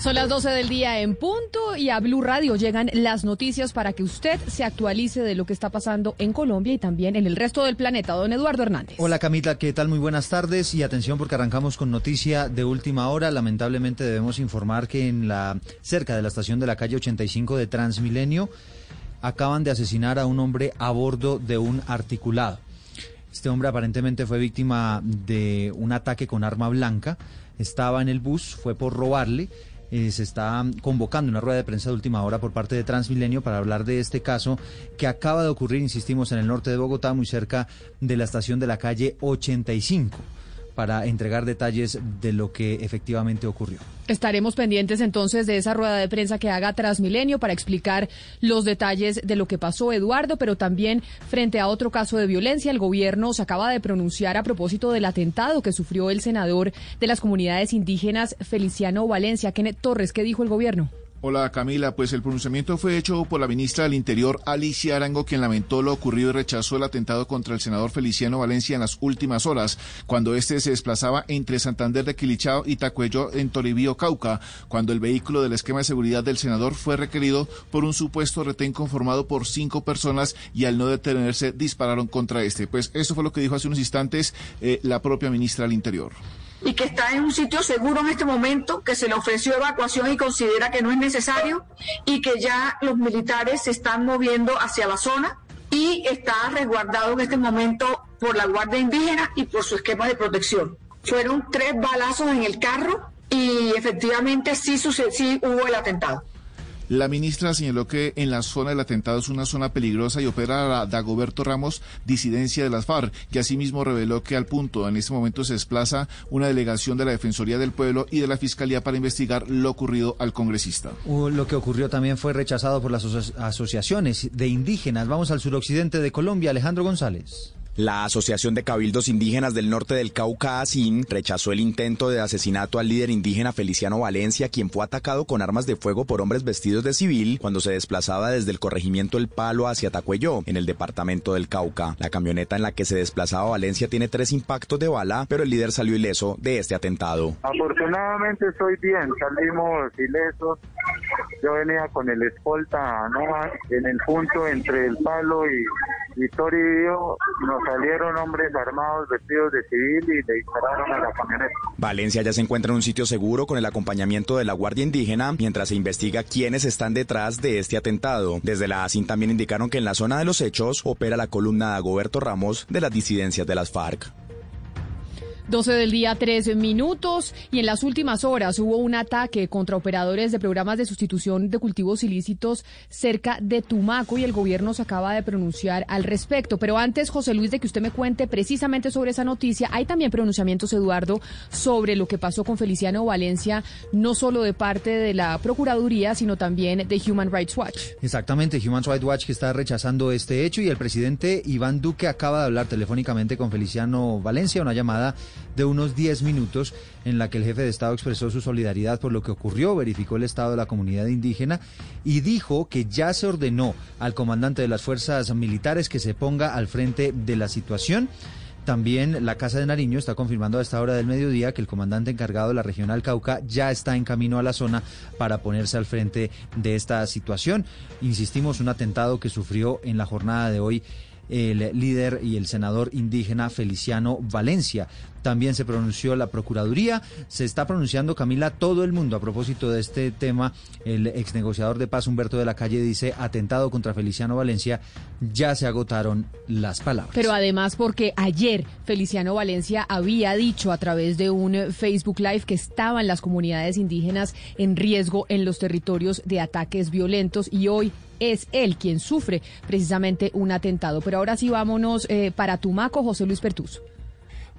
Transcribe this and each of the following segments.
Son las 12 del día en punto y a Blue Radio llegan las noticias para que usted se actualice de lo que está pasando en Colombia y también en el resto del planeta. Don Eduardo Hernández. Hola Camila, ¿qué tal? Muy buenas tardes y atención porque arrancamos con noticia de última hora. Lamentablemente debemos informar que en la cerca de la estación de la calle 85 de Transmilenio acaban de asesinar a un hombre a bordo de un articulado. Este hombre aparentemente fue víctima de un ataque con arma blanca. Estaba en el bus, fue por robarle eh, se está convocando una rueda de prensa de última hora por parte de Transmilenio para hablar de este caso que acaba de ocurrir, insistimos, en el norte de Bogotá, muy cerca de la estación de la calle 85 para entregar detalles de lo que efectivamente ocurrió. Estaremos pendientes entonces de esa rueda de prensa que haga Transmilenio para explicar los detalles de lo que pasó, Eduardo, pero también frente a otro caso de violencia, el gobierno se acaba de pronunciar a propósito del atentado que sufrió el senador de las comunidades indígenas Feliciano Valencia. Kenneth Torres, ¿qué dijo el gobierno? Hola Camila, pues el pronunciamiento fue hecho por la ministra del Interior Alicia Arango, quien lamentó lo ocurrido y rechazó el atentado contra el senador Feliciano Valencia en las últimas horas, cuando este se desplazaba entre Santander de Quilichao y Tacuello en Toribío, Cauca, cuando el vehículo del esquema de seguridad del senador fue requerido por un supuesto retén conformado por cinco personas y al no detenerse dispararon contra este. Pues eso fue lo que dijo hace unos instantes eh, la propia ministra del Interior y que está en un sitio seguro en este momento, que se le ofreció evacuación y considera que no es necesario y que ya los militares se están moviendo hacia la zona y está resguardado en este momento por la Guardia Indígena y por su esquema de protección. Fueron tres balazos en el carro y efectivamente sí, sí hubo el atentado. La ministra señaló que en la zona del atentado es una zona peligrosa y opera Dagoberto Ramos, disidencia de las FARC, que asimismo reveló que al punto en este momento se desplaza una delegación de la Defensoría del Pueblo y de la Fiscalía para investigar lo ocurrido al congresista. Lo que ocurrió también fue rechazado por las asociaciones de indígenas. Vamos al suroccidente de Colombia, Alejandro González. La Asociación de Cabildos Indígenas del Norte del Cauca, ASIN, rechazó el intento de asesinato al líder indígena Feliciano Valencia, quien fue atacado con armas de fuego por hombres vestidos de civil cuando se desplazaba desde el corregimiento El Palo hacia Tacuello, en el departamento del Cauca. La camioneta en la que se desplazaba Valencia tiene tres impactos de bala, pero el líder salió ileso de este atentado. Afortunadamente estoy bien, salimos ilesos. Yo venía con el escolta ¿no? en el punto entre El Palo y, y Toribio salieron hombres armados vestidos de civil y le dispararon a la camioneta. Valencia ya se encuentra en un sitio seguro con el acompañamiento de la Guardia Indígena mientras se investiga quiénes están detrás de este atentado. Desde la ASIN también indicaron que en la zona de los hechos opera la columna de Agoberto Ramos de las disidencias de las FARC. 12 del día, 13 minutos. Y en las últimas horas hubo un ataque contra operadores de programas de sustitución de cultivos ilícitos cerca de Tumaco y el gobierno se acaba de pronunciar al respecto. Pero antes, José Luis, de que usted me cuente precisamente sobre esa noticia, hay también pronunciamientos, Eduardo, sobre lo que pasó con Feliciano Valencia, no solo de parte de la Procuraduría, sino también de Human Rights Watch. Exactamente, Human Rights Watch que está rechazando este hecho y el presidente Iván Duque acaba de hablar telefónicamente con Feliciano Valencia, una llamada de unos 10 minutos en la que el jefe de Estado expresó su solidaridad por lo que ocurrió, verificó el estado de la comunidad indígena y dijo que ya se ordenó al comandante de las fuerzas militares que se ponga al frente de la situación. También la Casa de Nariño está confirmando a esta hora del mediodía que el comandante encargado de la regional Cauca ya está en camino a la zona para ponerse al frente de esta situación. Insistimos, un atentado que sufrió en la jornada de hoy el líder y el senador indígena Feliciano Valencia. También se pronunció la Procuraduría, se está pronunciando Camila todo el mundo a propósito de este tema. El ex negociador de paz Humberto de la Calle dice atentado contra Feliciano Valencia, ya se agotaron las palabras. Pero además porque ayer Feliciano Valencia había dicho a través de un Facebook Live que estaban las comunidades indígenas en riesgo en los territorios de ataques violentos y hoy es él quien sufre precisamente un atentado. Pero ahora sí vámonos eh, para Tumaco, José Luis Pertuso.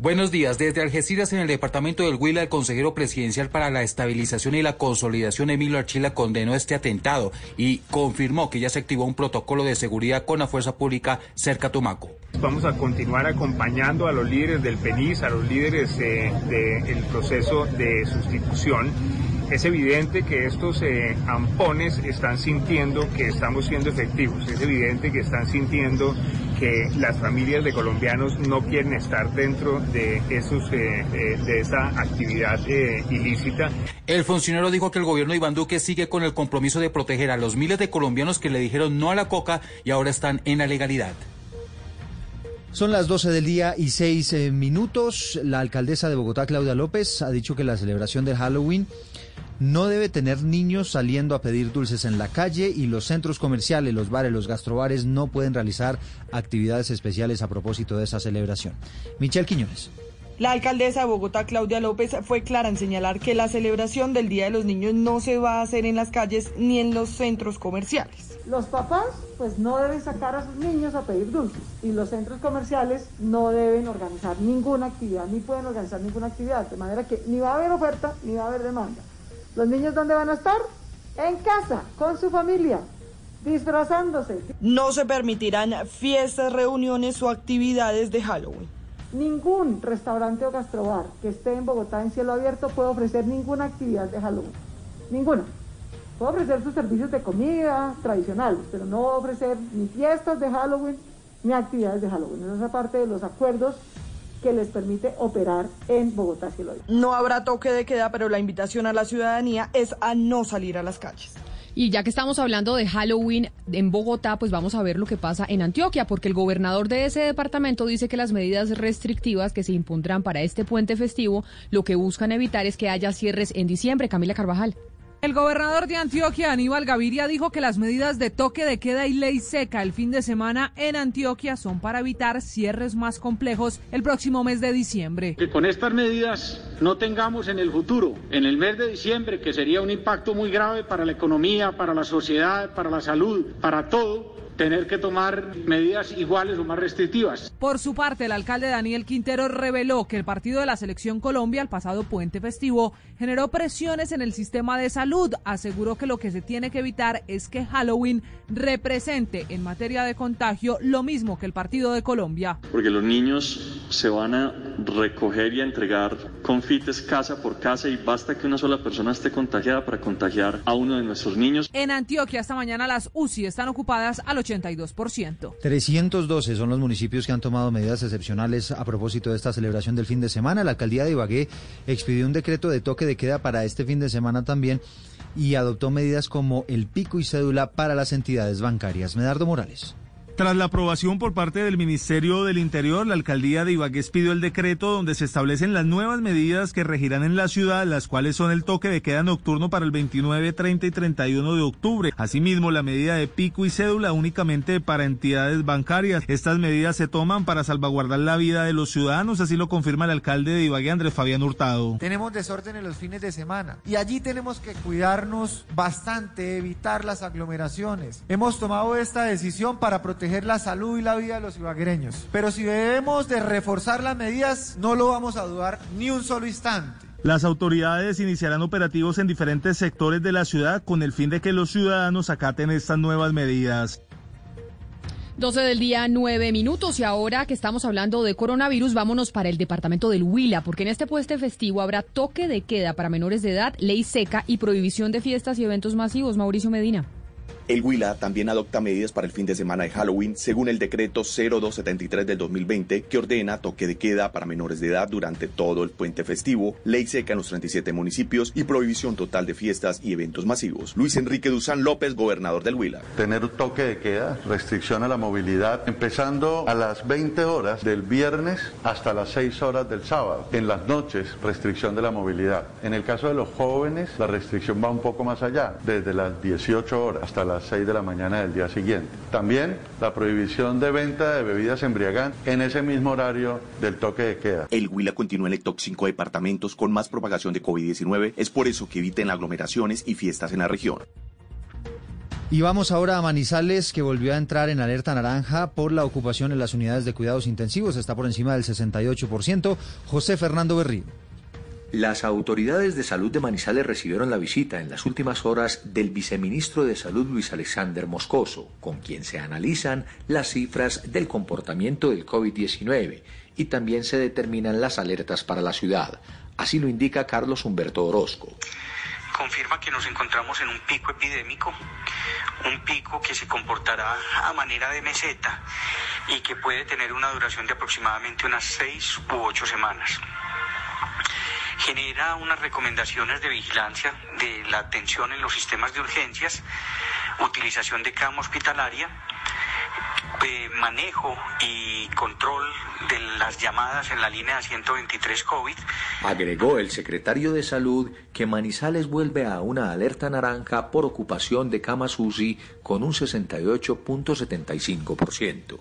Buenos días. Desde Algeciras, en el departamento del Huila, el consejero presidencial para la estabilización y la consolidación, Emilio Archila, condenó este atentado y confirmó que ya se activó un protocolo de seguridad con la fuerza pública cerca a Tumaco. Vamos a continuar acompañando a los líderes del PENIS, a los líderes eh, del proceso de sustitución es evidente que estos eh, ampones están sintiendo que estamos siendo efectivos, es evidente que están sintiendo que las familias de colombianos no quieren estar dentro de, esos, eh, eh, de esa actividad ilícita. El funcionario dijo que el gobierno de Iván Duque sigue con el compromiso de proteger a los miles de colombianos que le dijeron no a la coca y ahora están en la legalidad. Son las 12 del día y 6 minutos. La alcaldesa de Bogotá, Claudia López, ha dicho que la celebración de Halloween no debe tener niños saliendo a pedir dulces en la calle y los centros comerciales, los bares, los gastrobares no pueden realizar actividades especiales a propósito de esa celebración. Michelle Quiñones. La alcaldesa de Bogotá, Claudia López, fue clara en señalar que la celebración del Día de los Niños no se va a hacer en las calles ni en los centros comerciales. Los papás pues no deben sacar a sus niños a pedir dulces y los centros comerciales no deben organizar ninguna actividad, ni pueden organizar ninguna actividad, de manera que ni va a haber oferta ni va a haber demanda. ¿Los niños dónde van a estar? En casa, con su familia, disfrazándose. No se permitirán fiestas, reuniones o actividades de Halloween. Ningún restaurante o gastrobar que esté en Bogotá en cielo abierto puede ofrecer ninguna actividad de Halloween. Ninguna. Puede ofrecer sus servicios de comida tradicionales, pero no ofrecer ni fiestas de Halloween ni actividades de Halloween. Esa es parte de los acuerdos que les permite operar en Bogotá Cielo No habrá toque de queda, pero la invitación a la ciudadanía es a no salir a las calles. Y ya que estamos hablando de Halloween en Bogotá, pues vamos a ver lo que pasa en Antioquia, porque el gobernador de ese departamento dice que las medidas restrictivas que se impondrán para este puente festivo lo que buscan evitar es que haya cierres en diciembre. Camila Carvajal. El gobernador de Antioquia, Aníbal Gaviria, dijo que las medidas de toque de queda y ley seca el fin de semana en Antioquia son para evitar cierres más complejos el próximo mes de diciembre. Que con estas medidas no tengamos en el futuro, en el mes de diciembre, que sería un impacto muy grave para la economía, para la sociedad, para la salud, para todo, tener que tomar medidas iguales o más restrictivas. Por su parte, el alcalde Daniel Quintero reveló que el partido de la Selección Colombia, el pasado puente festivo, generó presiones en el sistema de salud. Aseguró que lo que se tiene que evitar es que Halloween represente en materia de contagio lo mismo que el partido de Colombia. Porque los niños se van a recoger y a entregar confites casa por casa y basta que una sola persona esté contagiada para contagiar a uno de nuestros niños. En Antioquia esta mañana las UCI están ocupadas al 82%. 312 son los municipios que han tomado medidas excepcionales a propósito de esta celebración del fin de semana. La alcaldía de Ibagué expidió un decreto de toque de queda para este fin de semana también y adoptó medidas como el pico y cédula para las entidades bancarias. Medardo Morales. Tras la aprobación por parte del Ministerio del Interior, la alcaldía de Ibagué pidió el decreto donde se establecen las nuevas medidas que regirán en la ciudad, las cuales son el toque de queda nocturno para el 29, 30 y 31 de octubre. Asimismo, la medida de pico y cédula únicamente para entidades bancarias. Estas medidas se toman para salvaguardar la vida de los ciudadanos, así lo confirma el alcalde de Ibagué, Andrés Fabián Hurtado. Tenemos desorden en los fines de semana y allí tenemos que cuidarnos bastante, evitar las aglomeraciones. Hemos tomado esta decisión para proteger la salud y la vida de los ibaguereños. Pero si debemos de reforzar las medidas, no lo vamos a dudar ni un solo instante. Las autoridades iniciarán operativos en diferentes sectores de la ciudad con el fin de que los ciudadanos acaten estas nuevas medidas. 12 del día, 9 minutos. Y ahora que estamos hablando de coronavirus, vámonos para el departamento del Huila, porque en este puente festivo habrá toque de queda para menores de edad, ley seca y prohibición de fiestas y eventos masivos. Mauricio Medina. El Huila también adopta medidas para el fin de semana de Halloween, según el decreto 0273 del 2020, que ordena toque de queda para menores de edad durante todo el puente festivo, ley seca en los 37 municipios y prohibición total de fiestas y eventos masivos. Luis Enrique Duzán López, gobernador del Huila. Tener toque de queda, restricción a la movilidad, empezando a las 20 horas del viernes hasta las 6 horas del sábado. En las noches, restricción de la movilidad. En el caso de los jóvenes, la restricción va un poco más allá, desde las 18 horas las 6 de la mañana del día siguiente. También la prohibición de venta de bebidas embriagantes en ese mismo horario del toque de queda. El Huila continúa en el top 5 departamentos con más propagación de COVID-19. Es por eso que eviten aglomeraciones y fiestas en la región. Y vamos ahora a Manizales, que volvió a entrar en alerta naranja por la ocupación en las unidades de cuidados intensivos. Está por encima del 68%. José Fernando Berrío. Las autoridades de salud de Manizales recibieron la visita en las últimas horas del viceministro de Salud Luis Alexander Moscoso, con quien se analizan las cifras del comportamiento del COVID-19 y también se determinan las alertas para la ciudad. Así lo indica Carlos Humberto Orozco confirma que nos encontramos en un pico epidémico, un pico que se comportará a manera de meseta y que puede tener una duración de aproximadamente unas seis u ocho semanas. Genera unas recomendaciones de vigilancia de la atención en los sistemas de urgencias, utilización de cama hospitalaria, eh, manejo y control de las llamadas en la línea 123 COVID. Agregó el secretario de Salud que Manizales vuelve a una alerta naranja por ocupación de camas UCI con un 68.75%.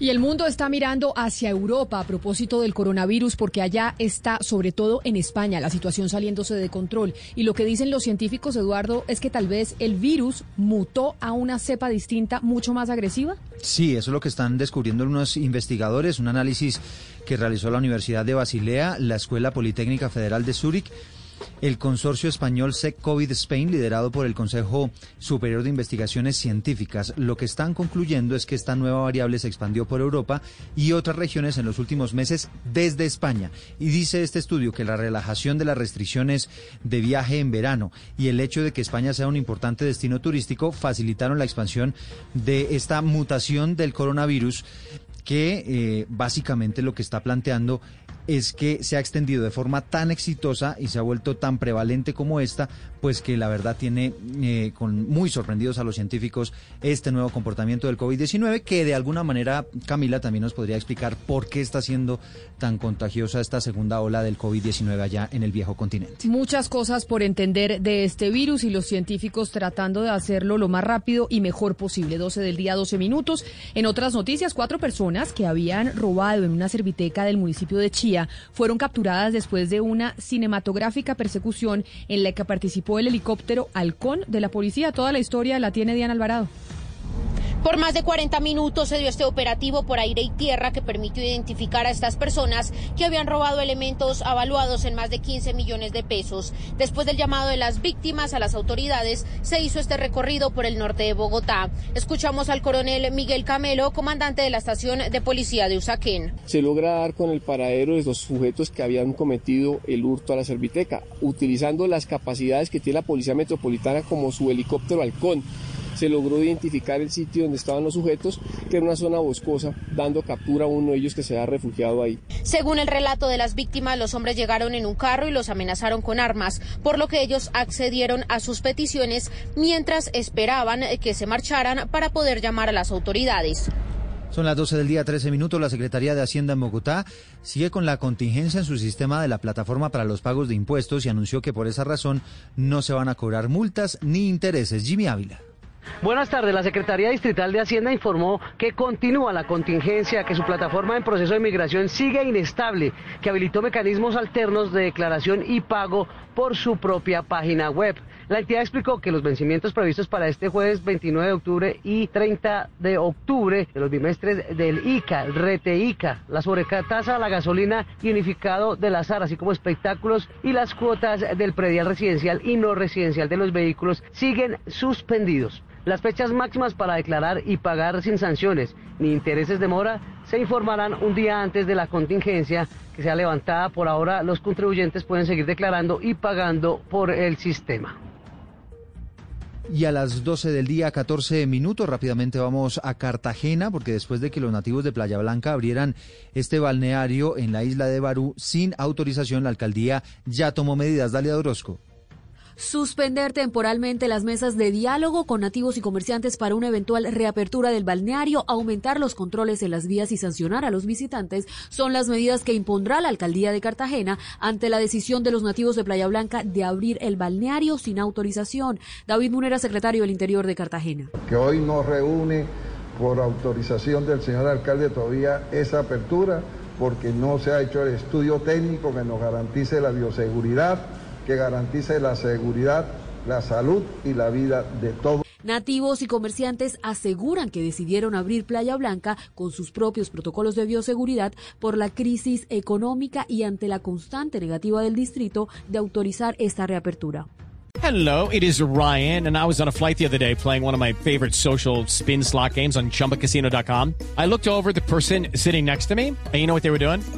Y el mundo está mirando hacia Europa a propósito del coronavirus porque allá está, sobre todo en España, la situación saliéndose de control. Y lo que dicen los científicos, Eduardo, es que tal vez el virus mutó a una cepa distinta mucho más agresiva. Sí, eso es lo que están descubriendo unos investigadores, un análisis que realizó la Universidad de Basilea, la Escuela Politécnica Federal de Zúrich el consorcio español SEC-COVID Spain, liderado por el Consejo Superior de Investigaciones Científicas, lo que están concluyendo es que esta nueva variable se expandió por Europa y otras regiones en los últimos meses desde España. Y dice este estudio que la relajación de las restricciones de viaje en verano y el hecho de que España sea un importante destino turístico facilitaron la expansión de esta mutación del coronavirus que eh, básicamente lo que está planteando es que se ha extendido de forma tan exitosa y se ha vuelto tan prevalente como esta, pues que la verdad tiene eh, con muy sorprendidos a los científicos este nuevo comportamiento del COVID-19, que de alguna manera Camila también nos podría explicar por qué está siendo tan contagiosa esta segunda ola del COVID-19 allá en el viejo continente. Muchas cosas por entender de este virus y los científicos tratando de hacerlo lo más rápido y mejor posible. 12 del día, 12 minutos. En otras noticias, cuatro personas que habían robado en una serviteca del municipio de Chía fueron capturadas después de una cinematográfica persecución en la que participó el helicóptero Halcón de la policía. Toda la historia la tiene Diana Alvarado. Por más de 40 minutos se dio este operativo por aire y tierra que permitió identificar a estas personas que habían robado elementos avaluados en más de 15 millones de pesos. Después del llamado de las víctimas a las autoridades, se hizo este recorrido por el norte de Bogotá. Escuchamos al coronel Miguel Camelo, comandante de la estación de policía de Usaquén. Se logra dar con el paradero de los sujetos que habían cometido el hurto a la serviteca, utilizando las capacidades que tiene la Policía Metropolitana como su helicóptero halcón se logró identificar el sitio donde estaban los sujetos, que era una zona boscosa, dando captura a uno de ellos que se había refugiado ahí. Según el relato de las víctimas, los hombres llegaron en un carro y los amenazaron con armas, por lo que ellos accedieron a sus peticiones mientras esperaban que se marcharan para poder llamar a las autoridades. Son las 12 del día, 13 minutos. La Secretaría de Hacienda en Bogotá sigue con la contingencia en su sistema de la plataforma para los pagos de impuestos y anunció que por esa razón no se van a cobrar multas ni intereses. Jimmy Ávila. Buenas tardes. La Secretaría Distrital de Hacienda informó que continúa la contingencia, que su plataforma en proceso de migración sigue inestable, que habilitó mecanismos alternos de declaración y pago por su propia página web. La entidad explicó que los vencimientos previstos para este jueves 29 de octubre y 30 de octubre de los bimestres del ICA, RETE ICA, la sobretasa a la gasolina y unificado de las AR, así como espectáculos y las cuotas del predial residencial y no residencial de los vehículos siguen suspendidos. Las fechas máximas para declarar y pagar sin sanciones ni intereses de mora se informarán un día antes de la contingencia que sea levantada. Por ahora los contribuyentes pueden seguir declarando y pagando por el sistema. Y a las 12 del día, 14 minutos, rápidamente vamos a Cartagena, porque después de que los nativos de Playa Blanca abrieran este balneario en la isla de Barú sin autorización, la alcaldía ya tomó medidas. Dale a Orozco suspender temporalmente las mesas de diálogo con nativos y comerciantes para una eventual reapertura del balneario, aumentar los controles en las vías y sancionar a los visitantes son las medidas que impondrá la alcaldía de Cartagena ante la decisión de los nativos de Playa Blanca de abrir el balneario sin autorización. David Munera, secretario del Interior de Cartagena. Que hoy no reúne por autorización del señor alcalde todavía esa apertura porque no se ha hecho el estudio técnico que nos garantice la bioseguridad que garantice la seguridad, la salud y la vida de todos. Nativos y comerciantes aseguran que decidieron abrir Playa Blanca con sus propios protocolos de bioseguridad por la crisis económica y ante la constante negativa del distrito de autorizar esta reapertura. Hello, it is Ryan, and I was on a flight the other day playing one of my favorite social spin slot games on chumbacasino.com. I looked over at the person sitting next to me, and you know what they were doing?